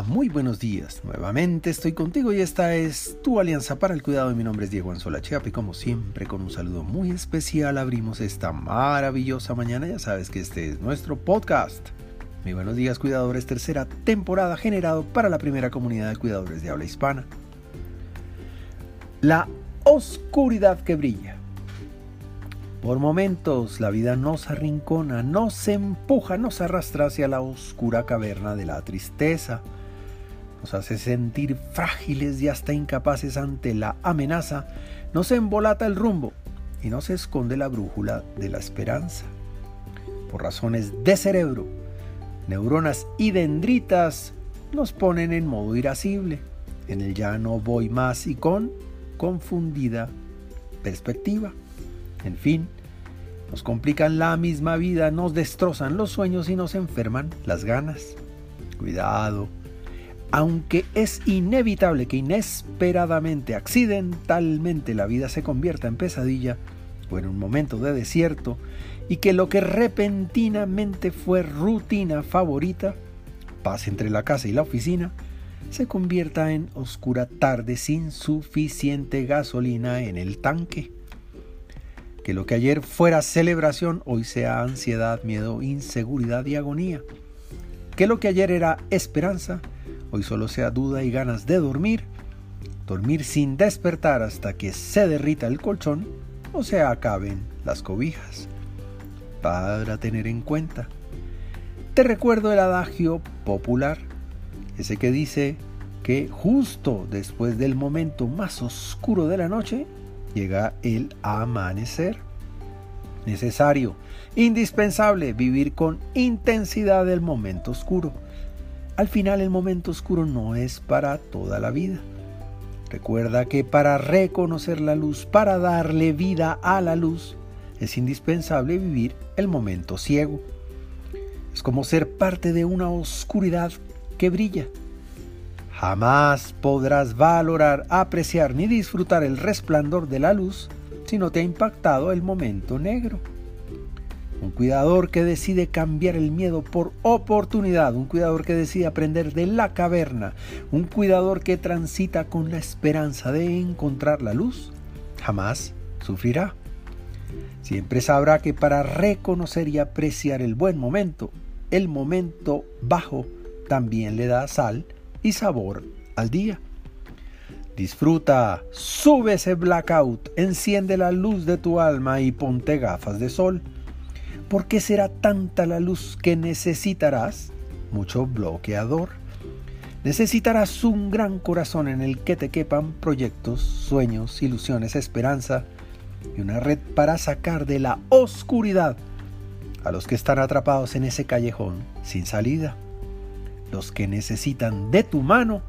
Muy buenos días. Nuevamente estoy contigo y esta es tu alianza para el cuidado. Mi nombre es Diego Anzola Chiapi. Como siempre, con un saludo muy especial abrimos esta maravillosa mañana. Ya sabes que este es nuestro podcast. Muy buenos días, cuidadores. Tercera temporada generado para la primera comunidad de cuidadores de habla hispana. La oscuridad que brilla. Por momentos la vida nos arrincona, nos empuja, nos arrastra hacia la oscura caverna de la tristeza. Nos hace sentir frágiles y hasta incapaces ante la amenaza. Nos embolata el rumbo y nos esconde la brújula de la esperanza. Por razones de cerebro, neuronas y dendritas nos ponen en modo irascible, en el ya no voy más y con confundida perspectiva. En fin, nos complican la misma vida, nos destrozan los sueños y nos enferman las ganas. Cuidado. Aunque es inevitable que inesperadamente, accidentalmente la vida se convierta en pesadilla o en un momento de desierto y que lo que repentinamente fue rutina favorita, paz entre la casa y la oficina, se convierta en oscura tarde sin suficiente gasolina en el tanque. Que lo que ayer fuera celebración hoy sea ansiedad, miedo, inseguridad y agonía. Que lo que ayer era esperanza hoy solo sea duda y ganas de dormir. Dormir sin despertar hasta que se derrita el colchón o se acaben las cobijas. Para tener en cuenta. Te recuerdo el adagio popular, ese que dice que justo después del momento más oscuro de la noche llega el amanecer. Necesario, indispensable vivir con intensidad el momento oscuro. Al final el momento oscuro no es para toda la vida. Recuerda que para reconocer la luz, para darle vida a la luz, es indispensable vivir el momento ciego. Es como ser parte de una oscuridad que brilla Jamás podrás valorar, apreciar ni disfrutar el resplandor de la luz si no te ha impactado el momento negro. Un cuidador que decide cambiar el miedo por oportunidad, un cuidador que decide aprender de la caverna, un cuidador que transita con la esperanza de encontrar la luz, jamás sufrirá. Siempre sabrá que para reconocer y apreciar el buen momento, el momento bajo también le da sal y sabor al día. Disfruta, sube ese blackout, enciende la luz de tu alma y ponte gafas de sol. ¿Por qué será tanta la luz que necesitarás? Mucho bloqueador. Necesitarás un gran corazón en el que te quepan proyectos, sueños, ilusiones, esperanza y una red para sacar de la oscuridad a los que están atrapados en ese callejón sin salida los que necesitan de tu mano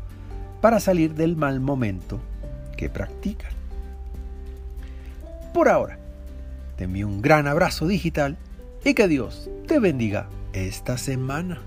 para salir del mal momento que practican. Por ahora, te envío un gran abrazo digital y que Dios te bendiga esta semana.